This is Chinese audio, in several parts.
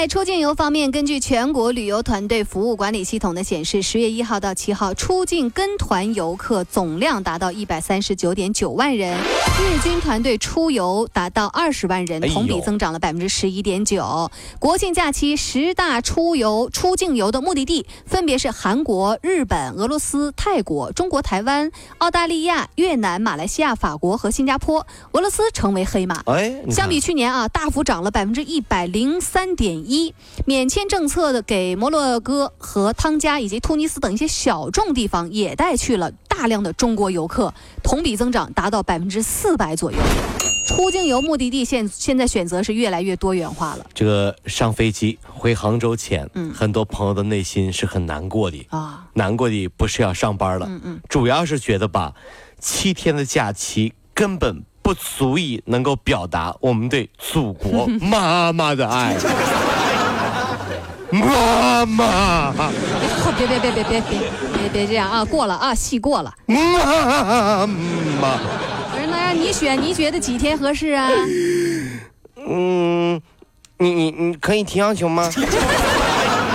在出境游方面，根据全国旅游团队服务管理系统的显示，十月一号到七号出境跟团游客总量达到一百三十九点九万人，日均团队出游达到二十万人，同比增长了百分之十一点九。国庆假期十大出游出境游的目的地分别是韩国、日本、俄罗斯、泰国、中国台湾、澳大利亚、越南、马来西亚、法国和新加坡。俄罗斯成为黑马。哎，相比去年啊，大幅涨了百分之一百零三点。一免签政策的给摩洛哥和汤加以及突尼斯等一些小众地方也带去了大量的中国游客，同比增长达到百分之四百左右。出境游目的地现现在选择是越来越多元化了。这个上飞机回杭州前，嗯，很多朋友的内心是很难过的啊，难过的不是要上班了，嗯嗯，主要是觉得吧，七天的假期根本不足以能够表达我们对祖国 妈妈的爱。妈妈，别别别别别别别别这样啊！过了啊，戏过了。妈妈，不是那让你选，你觉得几天合适啊？嗯，你你你可以提要求吗？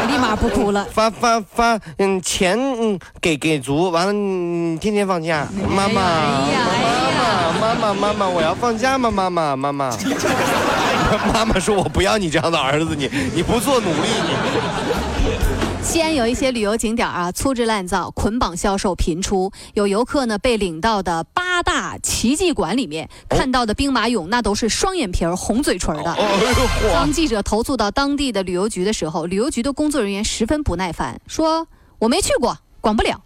立马不哭了。发发发，嗯，钱嗯给给足，完了天天放假。妈妈，妈妈，妈妈，妈妈，我要放假吗？妈妈，妈妈。妈妈说：“我不要你这样的儿子，你你不做努力。”你西安有一些旅游景点啊，粗制滥造，捆绑销售频出。有游客呢被领到的八大奇迹馆里面看到的兵马俑，那都是双眼皮儿、红嘴唇的。当记者投诉到当地的旅游局的时候，旅游局的工作人员十分不耐烦，说：“我没去过，管不了。”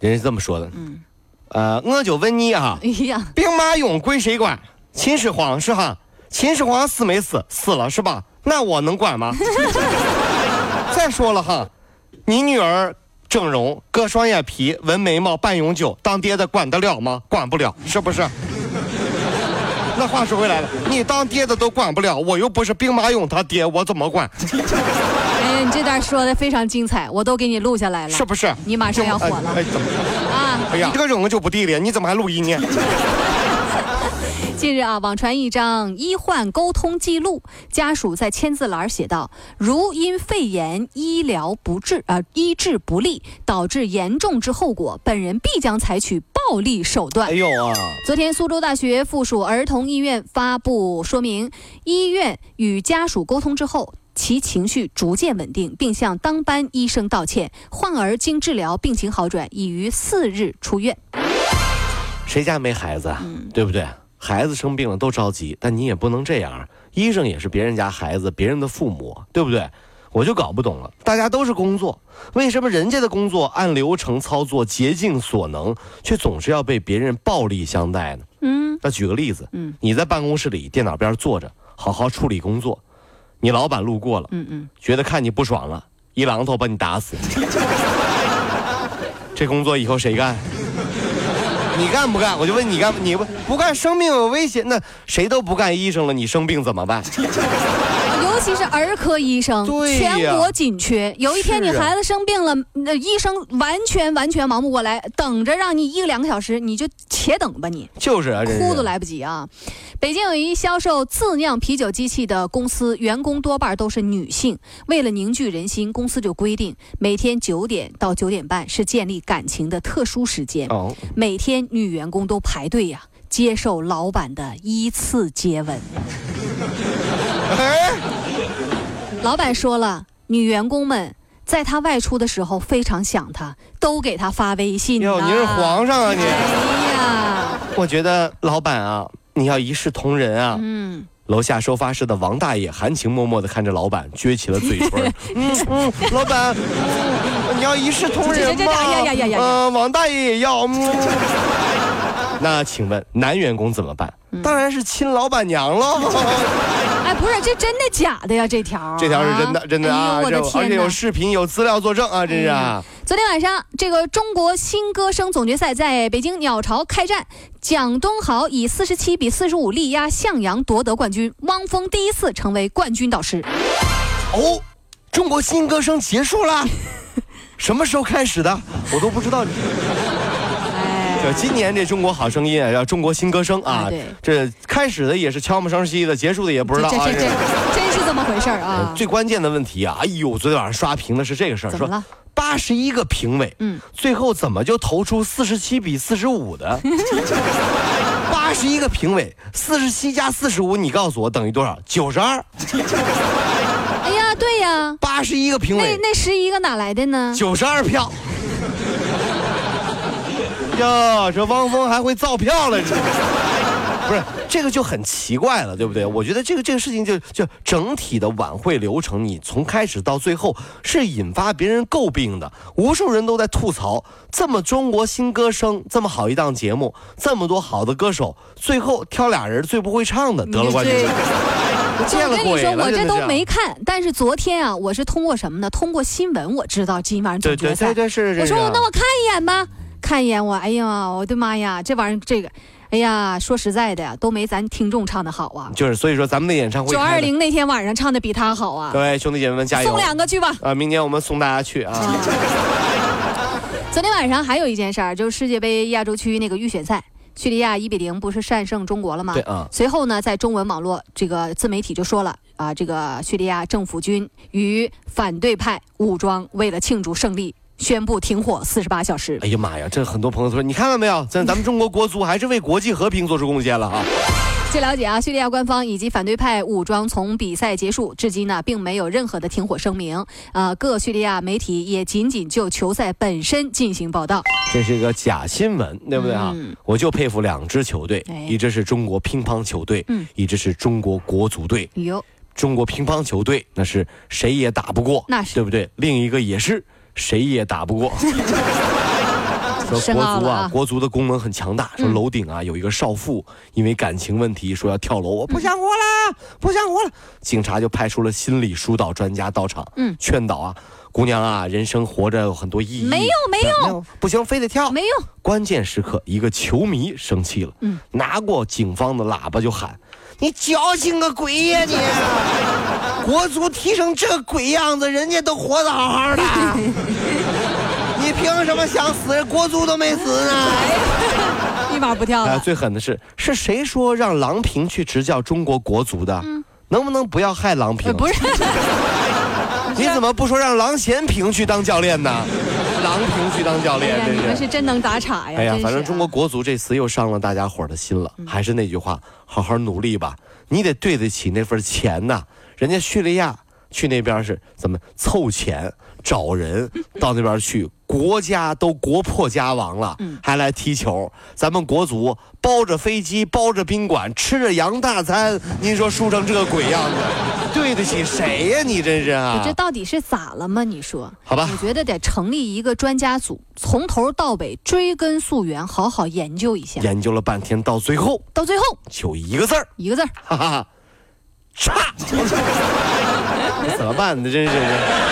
人是这么说的。嗯，呃，我就问你啊，哎呀兵马俑归谁管？秦始皇是哈，秦始皇死没死？死了是吧？那我能管吗？再说了哈，你女儿整容、割双眼皮、纹眉毛、半永久，当爹的管得了吗？管不了，是不是？那话说回来了，你当爹的都管不了，我又不是兵马俑他爹，我怎么管？哎，你这段说的非常精彩，我都给你录下来了，是不是？你马上要火了，哎，怎么？啊，哎呀，这个扔了就不地了，你怎么还录音呢？近日啊，网传一张医患沟通记录，家属在签字栏写道：“如因肺炎医疗不治啊，医治不力，导致严重之后果，本人必将采取暴力手段。”哎呦啊！昨天，苏州大学附属儿童医院发布说明，医院与家属沟通之后，其情绪逐渐稳定，并向当班医生道歉。患儿经治疗，病情好转，已于四日出院。谁家没孩子啊？对不对？孩子生病了都着急，但你也不能这样。医生也是别人家孩子，别人的父母，对不对？我就搞不懂了。大家都是工作，为什么人家的工作按流程操作，竭尽所能，却总是要被别人暴力相待呢？嗯，那举个例子，嗯，你在办公室里电脑边坐着，好好处理工作，你老板路过了，嗯嗯，觉得看你不爽了，一榔头把你打死，这工作以后谁干？你干不干？我就问你干不，你不不干，生命有危险，那谁都不干医生了，你生病怎么办？尤其是儿科医生，全国紧缺。有一天你孩子生病了，那医生完全完全忙不过来，等着让你一个两个小时，你就且等吧，你就是啊，哭都来不及啊。北京有一销售自酿啤酒机器的公司，员工多半都是女性。为了凝聚人心，公司就规定每天九点到九点半是建立感情的特殊时间。哦，每天女员工都排队呀，接受老板的依次接吻。老板说了，女员工们在他外出的时候非常想他，都给他发微信。哟，你是皇上啊你？哎呀，我觉得老板啊。你要一视同仁啊！嗯，楼下收发室的王大爷含情脉脉地看着老板，撅起了嘴唇。嗯嗯，老板，你要一视同仁吗？嗯，王大爷也要。那请问男员工怎么办？当然是亲老板娘喽。哎，不是，这真的假的呀？这条这条是真的，真的啊！我的天而且有视频、有资料作证啊！真是啊！昨天晚上，这个中国新歌声总决赛在北京鸟巢开战，蒋东豪以四十七比四十五力压向阳夺得冠军，汪峰第一次成为冠军导师。哦，中国新歌声结束了，什么时候开始的？我都不知道。就今年这中国好声音啊，叫中国新歌声啊，这开始的也是悄无声息的，结束的也不知道啊，这这真是这么回事啊！最关键的问题啊，哎呦，昨天晚上刷屏的是这个事儿，说八十一个评委，嗯，最后怎么就投出四十七比四十五的？八十一个评委，四十七加四十五，你告诉我等于多少？九十二。哎呀，对呀，八十一个评委，那那十一个哪来的呢？九十二票。哟，这汪峰还会造票了，不是这个就很奇怪了，对不对？我觉得这个这个事情就就整体的晚会流程，你从开始到最后是引发别人诟病的，无数人都在吐槽，这么中国新歌声这么好一档节目，这么多好的歌手，最后挑俩人最不会唱的得了冠军。我跟你说，我这都没看，但是昨天啊，我是通过什么呢？通过新闻我知道今晚总决赛。对对对，是我说那我看一眼吧。看一眼我，哎呀，我的妈呀，这玩意儿这个，哎呀，说实在的呀，都没咱听众唱的好啊。就是，所以说咱们的演唱会，九二零那天晚上唱的比他好啊。各位兄弟姐妹们加油！送两个去吧。啊，明年我们送大家去啊。昨天晚上还有一件事儿，就是世界杯亚洲区那个预选赛，叙利亚一比零不是战胜中国了吗？对啊。随后呢，在中文网络这个自媒体就说了啊，这个叙利亚政府军与反对派武装为了庆祝胜利。宣布停火四十八小时。哎呀妈呀，这很多朋友说，你看到没有？咱咱们中国国足还是为国际和平做出贡献了啊！据了解啊，叙利亚官方以及反对派武装从比赛结束至今呢，并没有任何的停火声明。呃，各叙利亚媒体也仅仅就球赛本身进行报道。这是一个假新闻，对不对啊？我就佩服两支球队，一支是中国乒乓球队，嗯，一支是中国国足队。哟，中国乒乓球队那是谁也打不过，那是对不对？另一个也是。谁也打不过。说国足啊，国足的功能很强大。说楼顶啊有一个少妇，因为感情问题说要跳楼，我不想活了，不想活了。警察就派出了心理疏导专家到场，嗯，劝导啊，姑娘啊，人生活着有很多意义。没有没有，不行，非得跳。没有。关键时刻，一个球迷生气了，嗯，拿过警方的喇叭就喊。你矫情个鬼呀你！国足踢成这鬼样子，人家都活得好好的，你凭什么想死？国足都没死呢！一马不跳了。最狠的是，是谁说让郎平去执教中国国足的？能不能不要害郎平？不是。你怎么不说让郎咸平去当教练呢？郎平去当教练，你们是真能打岔呀！哎呀，反正中国国足这次又伤了大家伙的心了。还是那句话。好好努力吧，你得对得起那份钱呐。人家叙利亚去那边是怎么凑钱找人到那边去，国家都国破家亡了，还来踢球。咱们国足包着飞机，包着宾馆，吃着洋大餐，您说输成这个鬼样子，对得起谁呀？你真是啊！这到底是咋了吗？你说？好吧，我觉得得成立一个专家组，从头到尾追根溯源，好好研究一下。研究了半天，到最后，到最后就一个字儿，一个字儿，哈哈。差，怎么办呢？真是。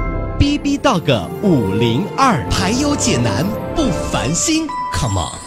B B Dog 五零二，排忧解难不烦心，Come on。